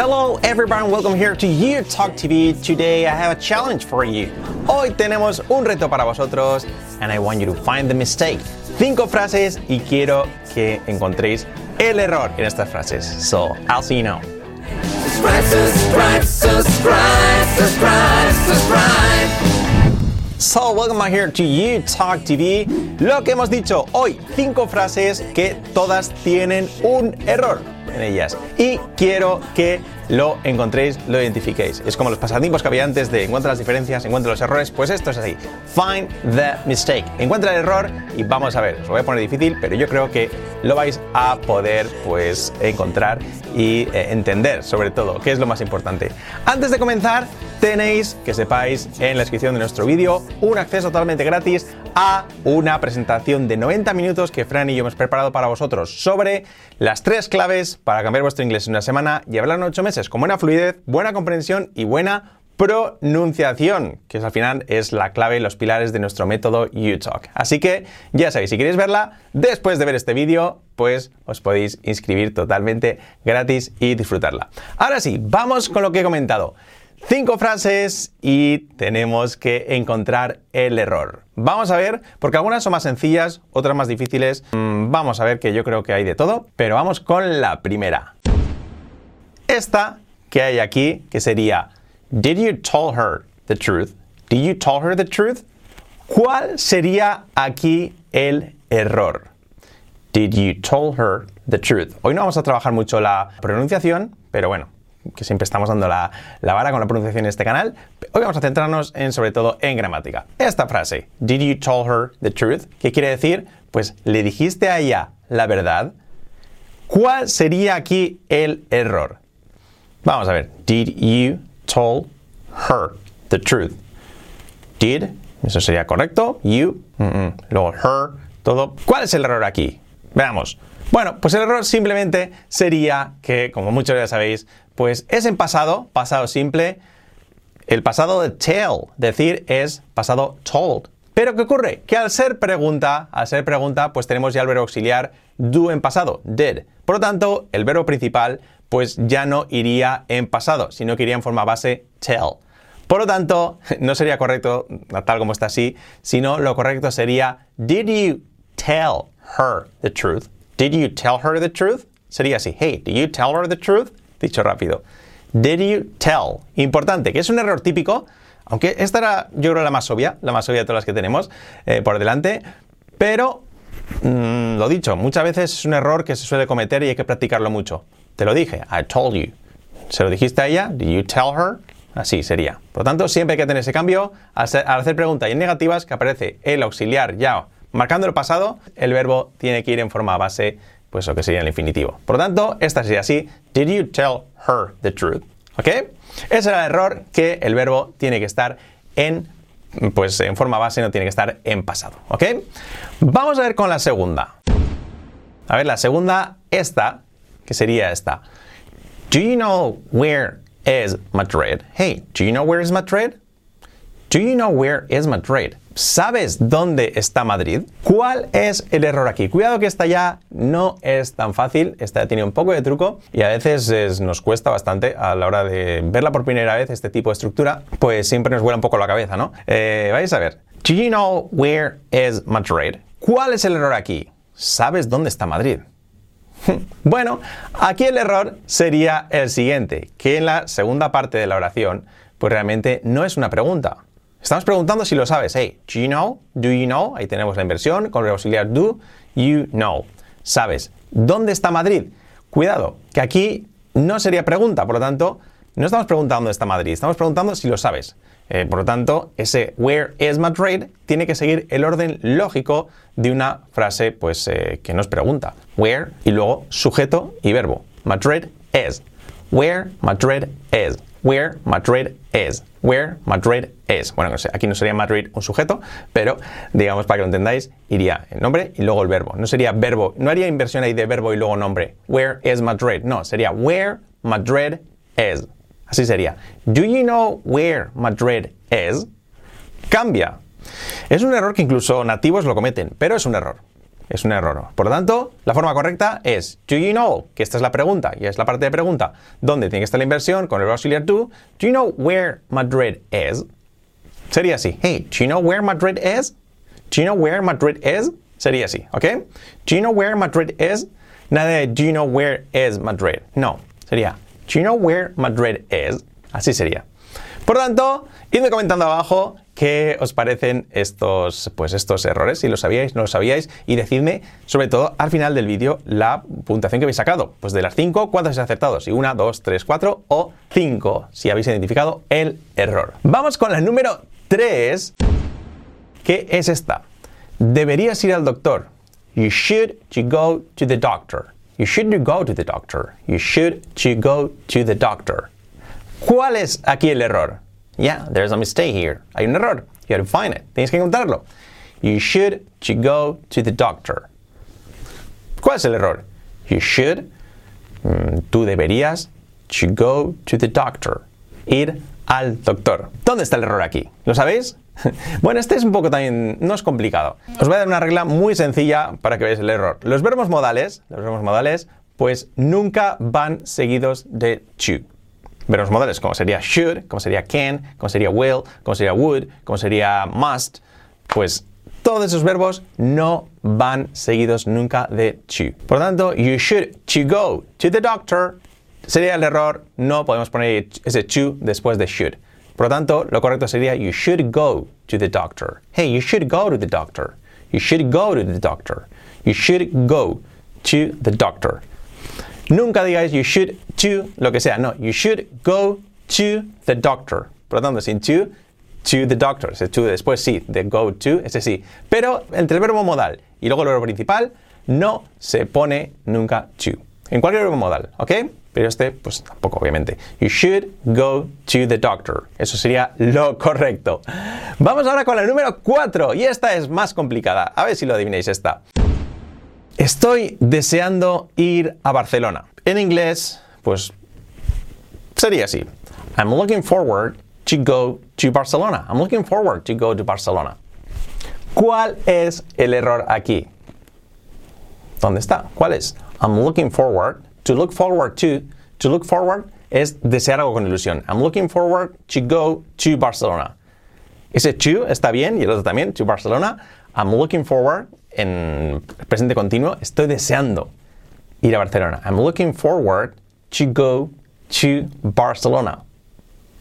Hello everyone, welcome here to You Talk TV. Today I have a challenge for you. Hoy tenemos un reto para vosotros and I want you to find the mistake. Cinco frases y quiero que encontréis el error en estas frases. So, I'll see you now. Subscribe, subscribe, subscribe, subscribe, subscribe. So, welcome back here to You Talk TV. Lo que hemos dicho hoy, cinco frases que todas tienen un error ellas. Y quiero que lo encontréis, lo identifiquéis. Es como los pasatiempos que había antes de encuentra las diferencias, encuentra los errores, pues esto es así. Find the mistake. Encuentra el error y vamos a ver. Os lo voy a poner difícil, pero yo creo que lo vais a poder pues encontrar y eh, entender sobre todo, que es lo más importante. Antes de comenzar, tenéis que sepáis en la descripción de nuestro vídeo un acceso totalmente gratis a una presentación de 90 minutos que Fran y yo hemos preparado para vosotros sobre las tres claves para cambiar vuestro inglés en una semana y hablar en 8 meses con buena fluidez, buena comprensión y buena pronunciación, que al final es la clave, los pilares de nuestro método UTalk. Así que ya sabéis, si queréis verla, después de ver este vídeo, pues os podéis inscribir totalmente gratis y disfrutarla. Ahora sí, vamos con lo que he comentado. Cinco frases y tenemos que encontrar el error. Vamos a ver, porque algunas son más sencillas, otras más difíciles. Mm, Vamos a ver que yo creo que hay de todo, pero vamos con la primera. Esta que hay aquí, que sería, Did you tell her the truth? Did you tell her the truth? ¿Cuál sería aquí el error? Did you tell her the truth? Hoy no vamos a trabajar mucho la pronunciación, pero bueno, que siempre estamos dando la, la vara con la pronunciación en este canal. Hoy vamos a centrarnos en, sobre todo, en gramática. Esta frase, Did you tell her the truth? ¿Qué quiere decir? Pues, ¿le dijiste a ella la verdad? ¿Cuál sería aquí el error? Vamos a ver. Did you tell her the truth? Did, eso sería correcto. You, mm, luego her, todo. ¿Cuál es el error aquí? Veamos. Bueno, pues el error simplemente sería que, como muchos ya sabéis, pues es en pasado, pasado simple. El pasado de tell, decir, es pasado told. Pero ¿qué ocurre? Que al ser pregunta, al ser pregunta, pues tenemos ya el verbo auxiliar do en pasado, did. Por lo tanto, el verbo principal pues ya no iría en pasado, sino que iría en forma base tell. Por lo tanto, no sería correcto, tal como está así, sino lo correcto sería Did you tell her the truth? Did you tell her the truth? Sería así. Hey, did you tell her the truth? Dicho rápido. Did you tell? Importante, que es un error típico, aunque esta era, yo creo, la más obvia, la más obvia de todas las que tenemos eh, por delante, pero mm, lo dicho, muchas veces es un error que se suele cometer y hay que practicarlo mucho. Te lo dije, I told you. ¿Se lo dijiste a ella? Did you tell her? Así sería. Por lo tanto, siempre hay que tener ese cambio. Al hacer, preguntas y en negativas, que aparece el auxiliar ya marcando el pasado, el verbo tiene que ir en forma base, pues lo que sería el infinitivo. Por lo tanto, esta sería así. Did you tell her the truth? ¿Ok? Ese era el error que el verbo tiene que estar en, pues en forma base, no tiene que estar en pasado. ¿Ok? Vamos a ver con la segunda. A ver, la segunda, esta, que sería esta. Do you know where is Madrid? Hey, do you know where is Madrid? Do you know where is Madrid? ¿Sabes dónde está Madrid? ¿Cuál es el error aquí? Cuidado que esta ya no es tan fácil, esta ya tiene un poco de truco y a veces es- nos cuesta bastante a la hora de verla por primera vez, este tipo de estructura, pues siempre nos vuela un poco la cabeza, ¿no? Eh, vais a ver. Do you know where is Madrid? ¿Cuál es el error aquí? ¿Sabes dónde está Madrid? Bueno, aquí el error sería el siguiente, que en la segunda parte de la oración, pues realmente no es una pregunta. Estamos preguntando si lo sabes. Hey, do you know? Do you know? Ahí tenemos la inversión con el auxiliar do, you know. ¿Sabes? ¿Dónde está Madrid? Cuidado, que aquí no sería pregunta, por lo tanto, no estamos preguntando dónde está Madrid, estamos preguntando si lo sabes. Eh, por lo tanto, ese where is Madrid tiene que seguir el orden lógico de una frase pues, eh, que nos pregunta. Where y luego sujeto y verbo. Madrid is. Where Madrid is. Where Madrid is. Where Madrid is. Bueno, no sé, aquí no sería Madrid un sujeto, pero digamos para que lo entendáis, iría el nombre y luego el verbo. No sería verbo, no haría inversión ahí de verbo y luego nombre. Where is Madrid? No, sería where Madrid is. Así sería. Do you know where Madrid is? Cambia. Es un error que incluso nativos lo cometen, pero es un error. Es un error. Por lo tanto, la forma correcta es do you know, que esta es la pregunta y es la parte de pregunta donde tiene que estar la inversión con el auxiliar do. Do you know where Madrid is? Sería así. Hey, do you know where Madrid is? Do you know where Madrid is? Sería así, ¿ok? Do you know where Madrid is? Nada de do you know where is Madrid. No, sería do you know where Madrid is? Así sería. Por lo tanto, idme comentando abajo qué os parecen estos, pues estos errores, si lo sabíais, no lo sabíais, y decidme, sobre todo al final del vídeo, la puntuación que habéis sacado. Pues de las 5, ¿cuántos habéis acertado? Si una, dos, tres, cuatro o 5, si habéis identificado el error. Vamos con la número 3, que es esta. Deberías ir al doctor. You should to go to the doctor. You should go to the doctor. You should to go to the doctor. ¿Cuál es aquí el error? Yeah, there's a mistake here. Hay un error. You have to find it. Tienes que encontrarlo. You should to go to the doctor. ¿Cuál es el error? You should, mm, tú deberías, to go to the doctor. Ir al doctor. ¿Dónde está el error aquí? ¿Lo sabéis? Bueno, este es un poco también, no es complicado. Os voy a dar una regla muy sencilla para que veáis el error. Los verbos modales, los verbos modales, pues nunca van seguidos de to verbos modales, como sería should, como sería can, como sería will, como sería would, como sería must, pues todos esos verbos no van seguidos nunca de to. Por lo tanto, you should to go to the doctor sería el error, no podemos poner ese to después de should. Por lo tanto, lo correcto sería you should go to the doctor. Hey, you should go to the doctor. You should go to the doctor. You should go to the doctor. Nunca digáis you should to lo que sea. No, you should go to the doctor. Por lo tanto, sin to, to the doctor. Ese to después sí, de go to, ese sí. Pero entre el verbo modal y luego el verbo principal, no se pone nunca to. En cualquier verbo modal, ¿ok? Pero este, pues tampoco, obviamente. You should go to the doctor. Eso sería lo correcto. Vamos ahora con la número 4. Y esta es más complicada. A ver si lo adivináis esta. Estoy deseando ir a Barcelona. En inglés, pues sería así. I'm looking forward to go to Barcelona. I'm looking forward to go to Barcelona. ¿Cuál es el error aquí? ¿Dónde está? ¿Cuál es? I'm looking forward. To look forward to. To look forward es desear algo con ilusión. I'm looking forward to go to Barcelona. Ese to está bien y el otro también, to Barcelona. I'm looking forward en presente continuo, estoy deseando ir a Barcelona. I'm looking forward to go to Barcelona.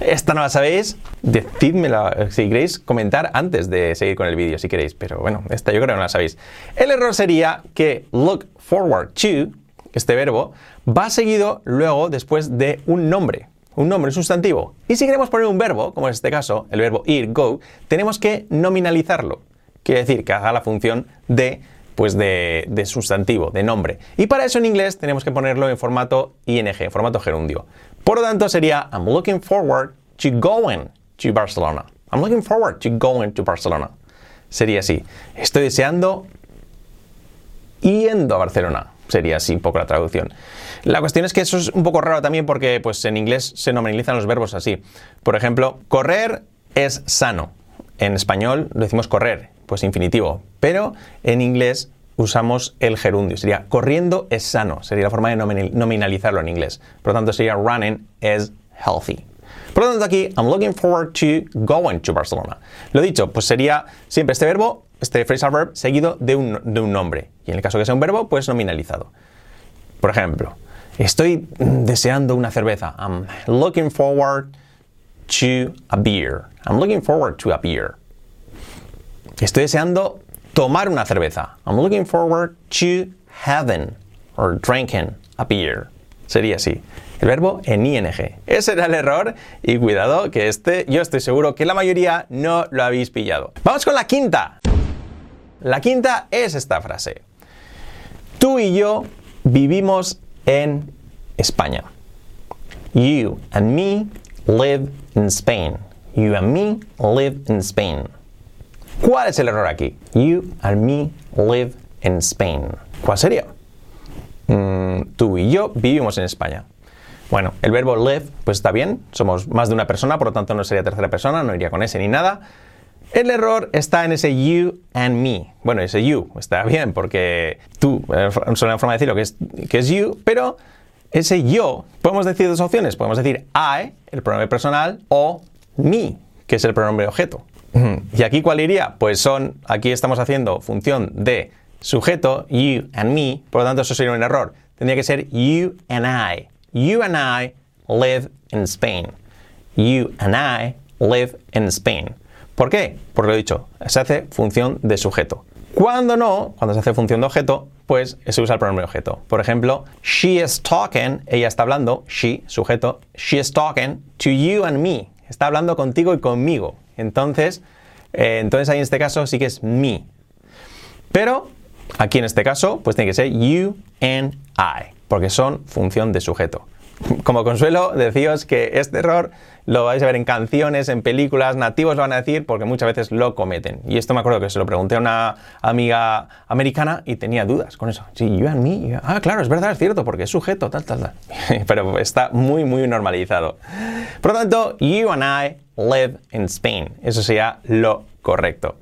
Esta no la sabéis, decídmela si queréis comentar antes de seguir con el vídeo, si queréis, pero bueno, esta yo creo que no la sabéis. El error sería que look forward to, este verbo, va seguido luego después de un nombre, un nombre, un sustantivo. Y si queremos poner un verbo, como en este caso, el verbo ir, go, tenemos que nominalizarlo. Quiere decir que haga la función de, pues de, sustantivo, de nombre. Y para eso en inglés tenemos que ponerlo en formato ing, en formato gerundio. Por lo tanto sería I'm looking forward to going to Barcelona. I'm looking forward to going to Barcelona. Sería así. Estoy deseando yendo a Barcelona. Sería así un poco la traducción. La cuestión es que eso es un poco raro también porque pues, en inglés se nominalizan los verbos así. Por ejemplo, correr es sano. En español lo decimos correr, pues infinitivo. Pero en inglés usamos el gerundio. Sería corriendo es sano. Sería la forma de nominalizarlo en inglés. Por lo tanto, sería running is healthy. Por lo tanto, aquí, I'm looking forward to going to Barcelona. Lo dicho, pues sería siempre este verbo, este phrasal verb, seguido de un, de un nombre. Y en el caso que sea un verbo, pues nominalizado. Por ejemplo, estoy deseando una cerveza. I'm looking forward to a beer. I'm looking forward to a beer. Estoy deseando tomar una cerveza. I'm looking forward to having or drinking a beer. Sería así. El verbo en ing. Ese era el error y cuidado que este yo estoy seguro que la mayoría no lo habéis pillado. Vamos con la quinta. La quinta es esta frase. Tú y yo vivimos en España. You and me live in Spain. You and me live in Spain. ¿Cuál es el error aquí? You and me live in Spain. ¿Cuál sería? Mm, tú y yo vivimos en España. Bueno, el verbo live, pues está bien, somos más de una persona, por lo tanto no sería tercera persona, no iría con ese ni nada. El error está en ese you and me. Bueno, ese you está bien porque tú, es una forma de decirlo que es, que es you, pero ese yo, podemos decir dos opciones. Podemos decir I, el pronombre personal, o me, que es el pronombre objeto. ¿Y aquí cuál iría? Pues son, aquí estamos haciendo función de sujeto, you and me, por lo tanto eso sería un error. Tendría que ser you and I. You and I live in Spain. You and I live in Spain. ¿Por qué? Porque lo he dicho, se hace función de sujeto. Cuando no, cuando se hace función de objeto, pues se usa el pronombre objeto. Por ejemplo, she is talking, ella está hablando, she, sujeto, she is talking to you and me. Está hablando contigo y conmigo. Entonces, eh, entonces ahí en este caso sí que es me. Pero aquí en este caso, pues tiene que ser you and I, porque son función de sujeto. Como consuelo, deciros que este error lo vais a ver en canciones, en películas, nativos lo van a decir porque muchas veces lo cometen. Y esto me acuerdo que se lo pregunté a una amiga americana y tenía dudas con eso. Sí, you and me. Ah, claro, es verdad, es cierto, porque es sujeto, tal, tal, tal. Pero está muy, muy normalizado. Por lo tanto, you and I live in Spain. Eso sería lo correcto.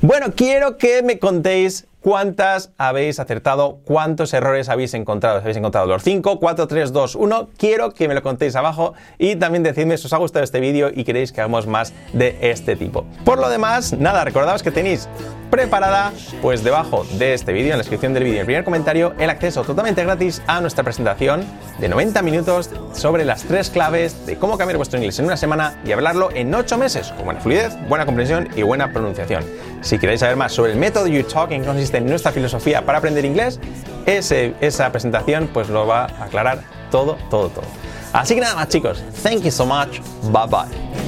Bueno, quiero que me contéis cuántas habéis acertado, cuántos errores habéis encontrado. ¿Habéis encontrado los 5, 4, 3, 2, 1? Quiero que me lo contéis abajo y también decidme si os ha gustado este vídeo y queréis que hagamos más de este tipo. Por lo demás, nada, recordaos que tenéis preparada, pues debajo de este vídeo, en la descripción del vídeo, en el primer comentario, el acceso totalmente gratis a nuestra presentación de 90 minutos sobre las tres claves de cómo cambiar vuestro inglés en una semana y hablarlo en 8 meses, con buena fluidez, buena comprensión y buena pronunciación. Si queréis saber más sobre el método You Talking, que consiste en nuestra filosofía para aprender inglés, esa presentación pues lo va a aclarar todo, todo, todo. Así que nada más chicos, thank you so much, bye bye.